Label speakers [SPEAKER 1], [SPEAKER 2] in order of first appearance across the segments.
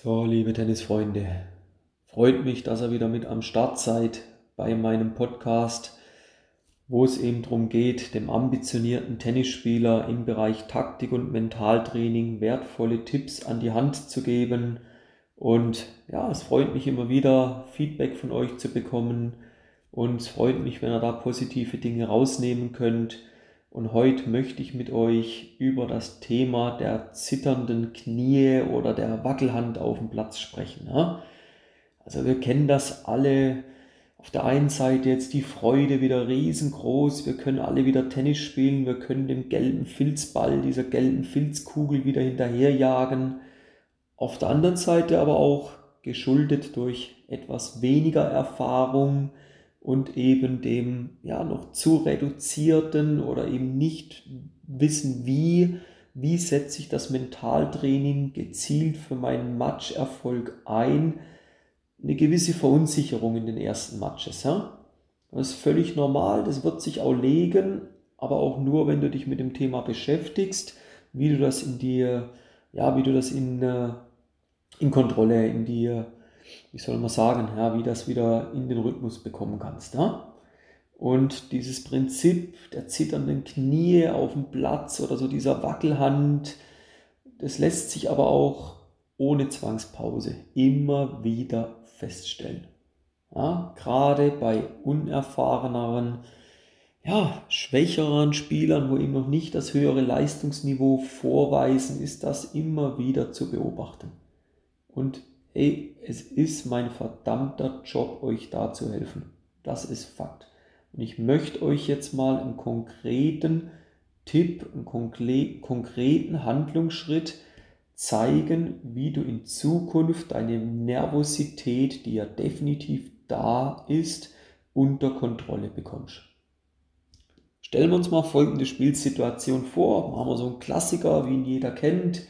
[SPEAKER 1] So, liebe Tennisfreunde, freut mich, dass ihr wieder mit am Start seid bei meinem Podcast, wo es eben darum geht, dem ambitionierten Tennisspieler im Bereich Taktik und Mentaltraining wertvolle Tipps an die Hand zu geben. Und ja, es freut mich immer wieder, Feedback von euch zu bekommen. Und es freut mich, wenn ihr da positive Dinge rausnehmen könnt. Und heute möchte ich mit euch über das Thema der zitternden Knie oder der Wackelhand auf dem Platz sprechen. Also wir kennen das alle. Auf der einen Seite jetzt die Freude wieder riesengroß. Wir können alle wieder Tennis spielen. Wir können dem gelben Filzball, dieser gelben Filzkugel wieder hinterherjagen. Auf der anderen Seite aber auch geschuldet durch etwas weniger Erfahrung, und eben dem ja noch zu reduzierten oder eben nicht wissen, wie, wie setze ich das Mentaltraining gezielt für meinen Matcherfolg ein, eine gewisse Verunsicherung in den ersten Matches. Ja? Das ist völlig normal, das wird sich auch legen, aber auch nur, wenn du dich mit dem Thema beschäftigst, wie du das in dir, ja, wie du das in, äh, in Kontrolle, in dir wie soll man sagen, ja, wie das wieder in den Rhythmus bekommen kannst. Ja? Und dieses Prinzip der zitternden Knie auf dem Platz oder so dieser Wackelhand, das lässt sich aber auch ohne Zwangspause immer wieder feststellen. Ja, gerade bei unerfahreneren, ja, schwächeren Spielern, wo eben noch nicht das höhere Leistungsniveau vorweisen, ist das immer wieder zu beobachten. Und hey, es ist mein verdammter Job, euch da zu helfen. Das ist Fakt. Und ich möchte euch jetzt mal einen konkreten Tipp, einen konkreten Handlungsschritt zeigen, wie du in Zukunft deine Nervosität, die ja definitiv da ist, unter Kontrolle bekommst. Stellen wir uns mal folgende Spielsituation vor. Machen wir so einen Klassiker, wie ihn jeder kennt.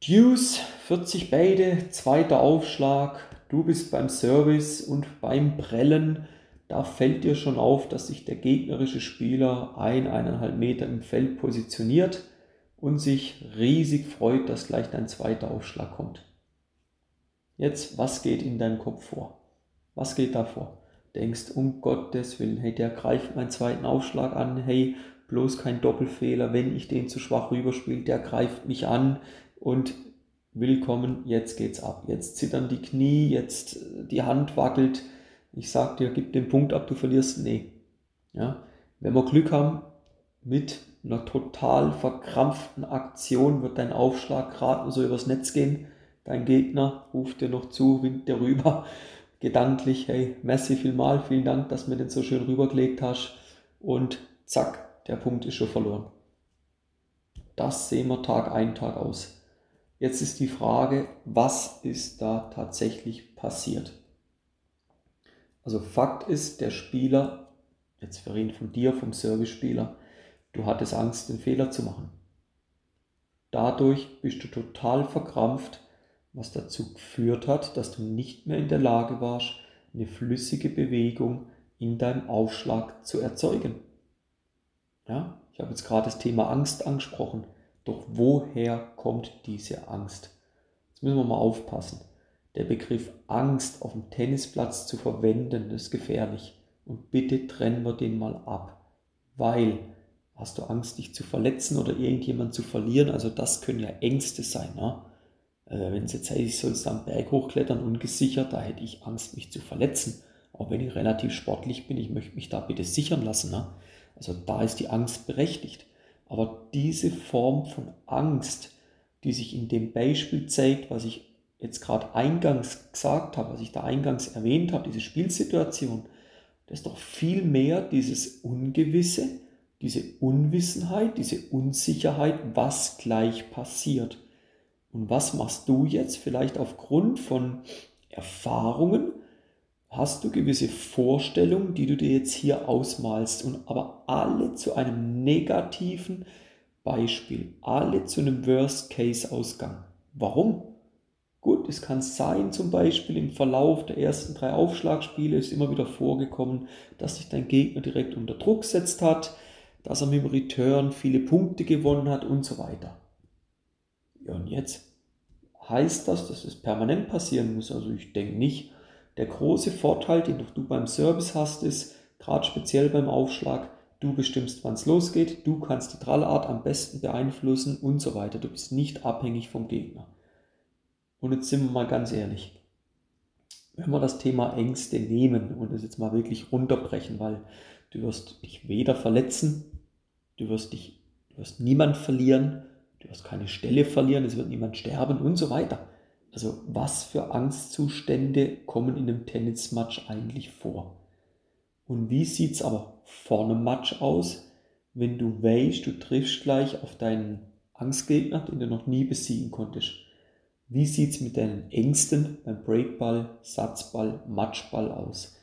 [SPEAKER 1] Deuce, 40 beide, zweiter Aufschlag, du bist beim Service und beim Prellen, da fällt dir schon auf, dass sich der gegnerische Spieler ein, eineinhalb Meter im Feld positioniert und sich riesig freut, dass gleich dein zweiter Aufschlag kommt. Jetzt, was geht in deinem Kopf vor? Was geht da vor? Denkst, um Gottes Willen, hey, der greift meinen zweiten Aufschlag an, hey, bloß kein Doppelfehler, wenn ich den zu schwach rüberspiele, der greift mich an, und willkommen, jetzt geht's ab. Jetzt zittern die Knie, jetzt die Hand wackelt. Ich sag dir, gib den Punkt ab, du verlierst. Nee. Ja? Wenn wir Glück haben, mit einer total verkrampften Aktion wird dein Aufschlag gerade so übers Netz gehen. Dein Gegner ruft dir noch zu, winkt dir rüber. Gedanklich, hey, merci vielmal, vielen Dank, dass du mir den so schön rübergelegt hast. Und zack, der Punkt ist schon verloren. Das sehen wir Tag ein, Tag aus. Jetzt ist die Frage, was ist da tatsächlich passiert? Also Fakt ist, der Spieler, jetzt wir reden von dir, vom Service-Spieler, du hattest Angst, den Fehler zu machen. Dadurch bist du total verkrampft, was dazu geführt hat, dass du nicht mehr in der Lage warst, eine flüssige Bewegung in deinem Aufschlag zu erzeugen. Ja, ich habe jetzt gerade das Thema Angst angesprochen. Doch woher kommt diese Angst? Jetzt müssen wir mal aufpassen. Der Begriff Angst auf dem Tennisplatz zu verwenden, ist gefährlich. Und bitte trennen wir den mal ab. Weil hast du Angst, dich zu verletzen oder irgendjemand zu verlieren? Also das können ja Ängste sein. Ne? Äh, wenn es jetzt heißt, ich soll am Berg hochklettern, ungesichert, da hätte ich Angst, mich zu verletzen. Auch wenn ich relativ sportlich bin, ich möchte mich da bitte sichern lassen. Ne? Also da ist die Angst berechtigt. Aber diese Form von Angst, die sich in dem Beispiel zeigt, was ich jetzt gerade eingangs gesagt habe, was ich da eingangs erwähnt habe, diese Spielsituation, das ist doch viel mehr dieses Ungewisse, diese Unwissenheit, diese Unsicherheit, was gleich passiert. Und was machst du jetzt vielleicht aufgrund von Erfahrungen, hast du gewisse Vorstellungen, die du dir jetzt hier ausmalst und aber alle zu einem negativen Beispiel, alle zu einem Worst-Case-Ausgang. Warum? Gut, es kann sein, zum Beispiel im Verlauf der ersten drei Aufschlagspiele ist immer wieder vorgekommen, dass sich dein Gegner direkt unter Druck gesetzt hat, dass er mit dem Return viele Punkte gewonnen hat und so weiter. Ja, und jetzt Heißt das, dass es permanent passieren muss? Also ich denke nicht. Der große Vorteil, den du beim Service hast, ist, gerade speziell beim Aufschlag, du bestimmst, wann es losgeht, du kannst die Trallart am besten beeinflussen und so weiter. Du bist nicht abhängig vom Gegner. Und jetzt sind wir mal ganz ehrlich. Wenn wir das Thema Ängste nehmen und das jetzt mal wirklich runterbrechen, weil du wirst dich weder verletzen, du wirst dich, du wirst niemand verlieren, du wirst keine Stelle verlieren, es wird niemand sterben und so weiter. Also was für Angstzustände kommen in einem Tennismatch eigentlich vor? Und wie sieht es aber vor einem Match aus, wenn du weißt, du triffst gleich auf deinen Angstgegner, den du noch nie besiegen konntest? Wie sieht es mit deinen Ängsten beim Breakball, Satzball, Matchball aus?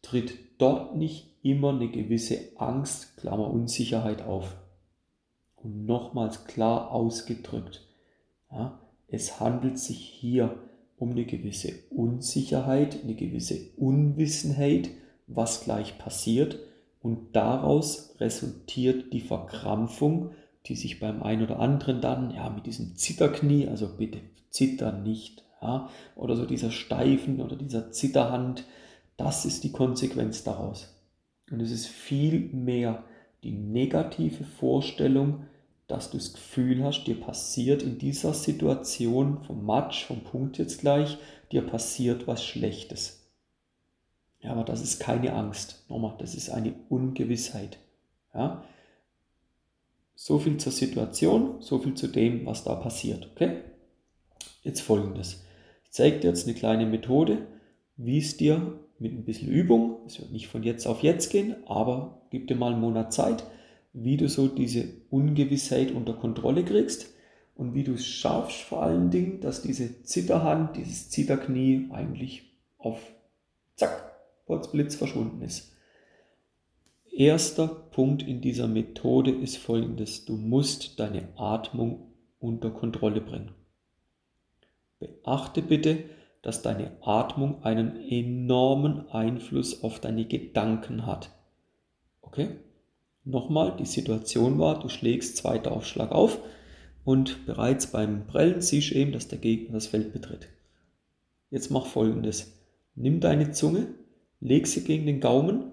[SPEAKER 1] Tritt dort nicht immer eine gewisse Angst, Klammer Unsicherheit auf? Und nochmals klar ausgedrückt, ja, es handelt sich hier um eine gewisse Unsicherheit, eine gewisse Unwissenheit, was gleich passiert und daraus resultiert die Verkrampfung, die sich beim einen oder anderen dann ja mit diesem Zitterknie, also bitte zitter nicht, ja, oder so dieser steifen oder dieser Zitterhand, das ist die Konsequenz daraus. Und es ist viel mehr die negative Vorstellung, dass du das Gefühl hast, dir passiert in dieser Situation vom Match, vom Punkt jetzt gleich, dir passiert was Schlechtes. Ja, aber das ist keine Angst. Nochmal, das ist eine Ungewissheit. Ja? So viel zur Situation, so viel zu dem, was da passiert. Okay? Jetzt folgendes. Ich zeige dir jetzt eine kleine Methode, wie es dir mit ein bisschen Übung, es wird nicht von jetzt auf jetzt gehen, aber gib dir mal einen Monat Zeit, wie du so diese Ungewissheit unter Kontrolle kriegst und wie du es schaffst, vor allen Dingen, dass diese Zitterhand, dieses Zitterknie eigentlich auf Zack, Potzblitz verschwunden ist. Erster Punkt in dieser Methode ist folgendes. Du musst deine Atmung unter Kontrolle bringen. Beachte bitte, dass deine Atmung einen enormen Einfluss auf deine Gedanken hat. Okay? Nochmal, die Situation war, du schlägst zweiter Aufschlag auf und bereits beim Prellen siehst du eben, dass der Gegner das Feld betritt. Jetzt mach folgendes. Nimm deine Zunge Leg sie gegen den Gaumen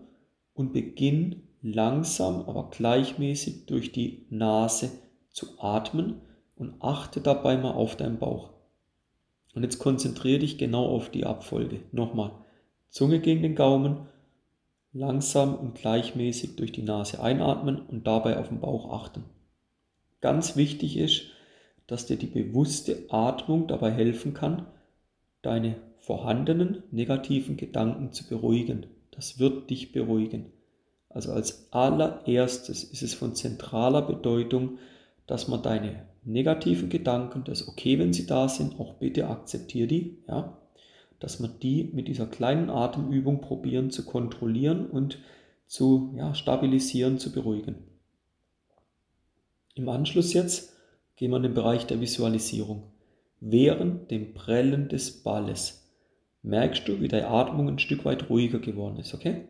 [SPEAKER 1] und beginn langsam, aber gleichmäßig durch die Nase zu atmen und achte dabei mal auf deinen Bauch. Und jetzt konzentriere dich genau auf die Abfolge. Nochmal. Zunge gegen den Gaumen, langsam und gleichmäßig durch die Nase einatmen und dabei auf den Bauch achten. Ganz wichtig ist, dass dir die bewusste Atmung dabei helfen kann, deine vorhandenen negativen Gedanken zu beruhigen. Das wird dich beruhigen. Also als allererstes ist es von zentraler Bedeutung, dass man deine negativen Gedanken, das ist okay, wenn sie da sind, auch bitte akzeptiere die, ja, dass man die mit dieser kleinen Atemübung probieren zu kontrollieren und zu ja, stabilisieren, zu beruhigen. Im Anschluss jetzt gehen wir in den Bereich der Visualisierung. Während dem Prellen des Balles merkst du, wie deine Atmung ein Stück weit ruhiger geworden ist, okay?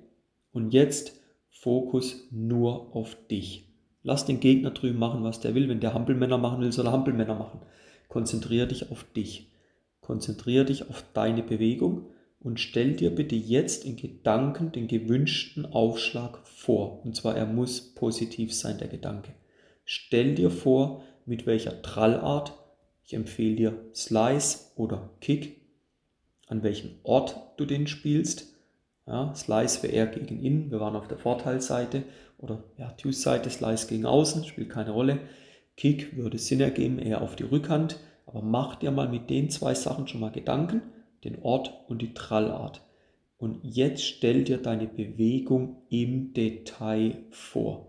[SPEAKER 1] Und jetzt Fokus nur auf dich. Lass den Gegner drüben machen, was der will. Wenn der Hampelmänner machen will, soll er Hampelmänner machen. Konzentriere dich auf dich. Konzentriere dich auf deine Bewegung und stell dir bitte jetzt in Gedanken den gewünschten Aufschlag vor. Und zwar, er muss positiv sein, der Gedanke. Stell dir vor, mit welcher Trallart. Ich empfehle dir Slice oder Kick an welchem Ort du den spielst. Ja, Slice wäre eher gegen innen, wir waren auf der Vorteilsseite oder ja, Deuce-Seite, Slice gegen außen, spielt keine Rolle. Kick würde Sinn ergeben, eher auf die Rückhand, aber mach dir mal mit den zwei Sachen schon mal Gedanken, den Ort und die Trallart. Und jetzt stell dir deine Bewegung im Detail vor.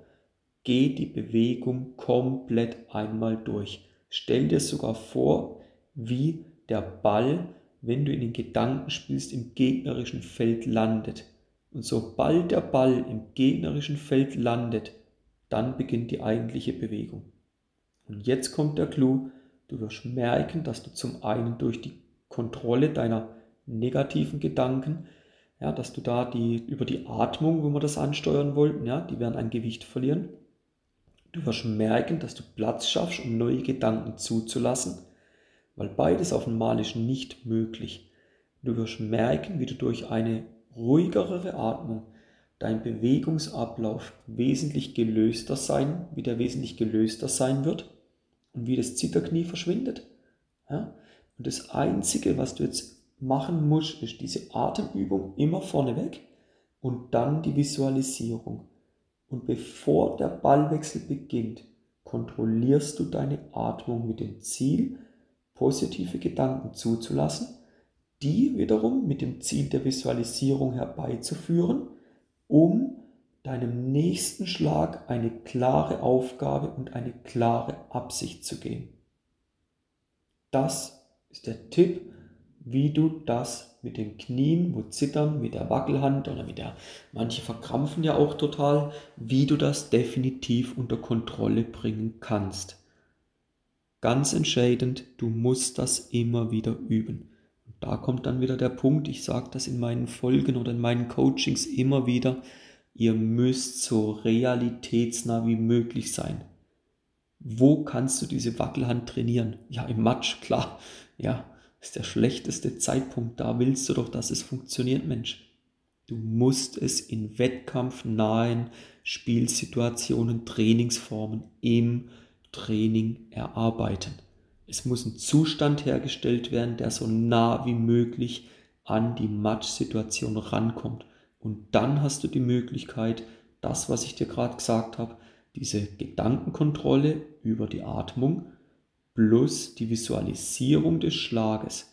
[SPEAKER 1] Geh die Bewegung komplett einmal durch. Stell dir sogar vor, wie der Ball wenn du in den Gedanken spielst, im gegnerischen Feld landet. Und sobald der Ball im gegnerischen Feld landet, dann beginnt die eigentliche Bewegung. Und jetzt kommt der Clou, du wirst merken, dass du zum einen durch die Kontrolle deiner negativen Gedanken, ja, dass du da die, über die Atmung, wo wir das ansteuern wollten, ja, die werden an Gewicht verlieren. Du wirst merken, dass du Platz schaffst, um neue Gedanken zuzulassen. weil beides auf dem Mal ist nicht möglich. Du wirst merken, wie du durch eine ruhigere Atmung dein Bewegungsablauf wesentlich gelöster sein, wie der wesentlich gelöster sein wird und wie das Zitterknie verschwindet. Ja? Und das Einzige, was du jetzt machen musst, ist diese Atemübung immer vorneweg und dann die Visualisierung. Und bevor der Ballwechsel beginnt, kontrollierst du deine Atmung mit dem Ziel, positive Gedanken zuzulassen, die wiederum mit dem Ziel der Visualisierung herbeizuführen, um deinem nächsten Schlag eine klare Aufgabe und eine klare Absicht zu geben. Das ist der Tipp, wie du das mit den Knien, wo zittern, mit der Wackelhand oder mit der, manche verkrampfen ja auch total, wie du das definitiv unter Kontrolle bringen kannst. Ganz entscheidend, du musst das immer wieder üben. Und da kommt dann wieder der Punkt, ich sage das in meinen Folgen oder in meinen Coachings immer wieder, ihr müsst so realitätsnah wie möglich sein. Wo kannst du diese Wackelhand trainieren? Ja, im Matsch, klar. Ja, ist der schlechteste Zeitpunkt. Da willst du doch, dass es funktioniert, Mensch. Du musst es in wettkampfnahen Spielsituationen, Trainingsformen im Training erarbeiten. Es muss ein Zustand hergestellt werden, der so nah wie möglich an die Matchsituation rankommt. Und dann hast du die Möglichkeit, das, was ich dir gerade gesagt habe, diese Gedankenkontrolle über die Atmung plus die Visualisierung des Schlages,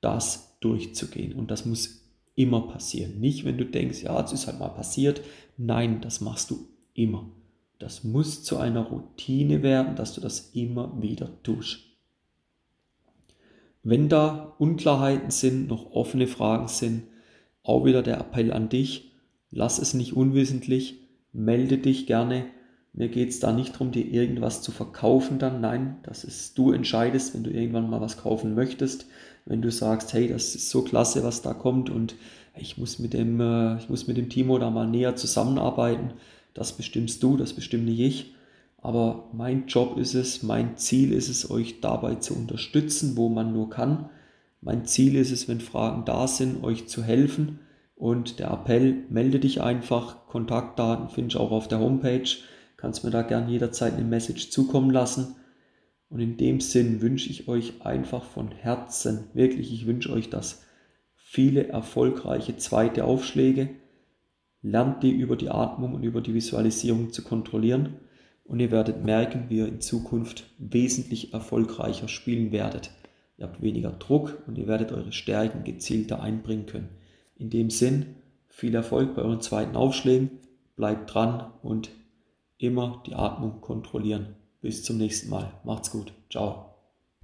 [SPEAKER 1] das durchzugehen. Und das muss immer passieren. Nicht, wenn du denkst, ja, es ist halt mal passiert. Nein, das machst du immer. Das muss zu einer Routine werden, dass du das immer wieder tust. Wenn da Unklarheiten sind, noch offene Fragen sind, auch wieder der Appell an dich, lass es nicht unwissentlich, melde dich gerne mir geht es da nicht darum, dir irgendwas zu verkaufen dann. Nein, das ist, du entscheidest, wenn du irgendwann mal was kaufen möchtest. Wenn du sagst, hey, das ist so klasse, was da kommt und ich muss mit dem, äh, ich muss mit dem Timo da mal näher zusammenarbeiten. Das bestimmst du, das bestimme nicht ich. Aber mein Job ist es, mein Ziel ist es, euch dabei zu unterstützen, wo man nur kann. Mein Ziel ist es, wenn Fragen da sind, euch zu helfen. Und der Appell, melde dich einfach. Kontaktdaten findest du auch auf der Homepage kannst mir da gern jederzeit eine Message zukommen lassen. Und in dem Sinn wünsche ich euch einfach von Herzen, wirklich, ich wünsche euch das, viele erfolgreiche zweite Aufschläge. Lernt die über die Atmung und über die Visualisierung zu kontrollieren und ihr werdet merken, wie ihr in Zukunft wesentlich erfolgreicher spielen werdet. Ihr habt weniger Druck und ihr werdet eure Stärken gezielter einbringen können. In dem Sinn, viel Erfolg bei euren zweiten Aufschlägen, bleibt dran und immer die Atmung kontrollieren. Bis zum nächsten Mal. Macht's gut. Ciao.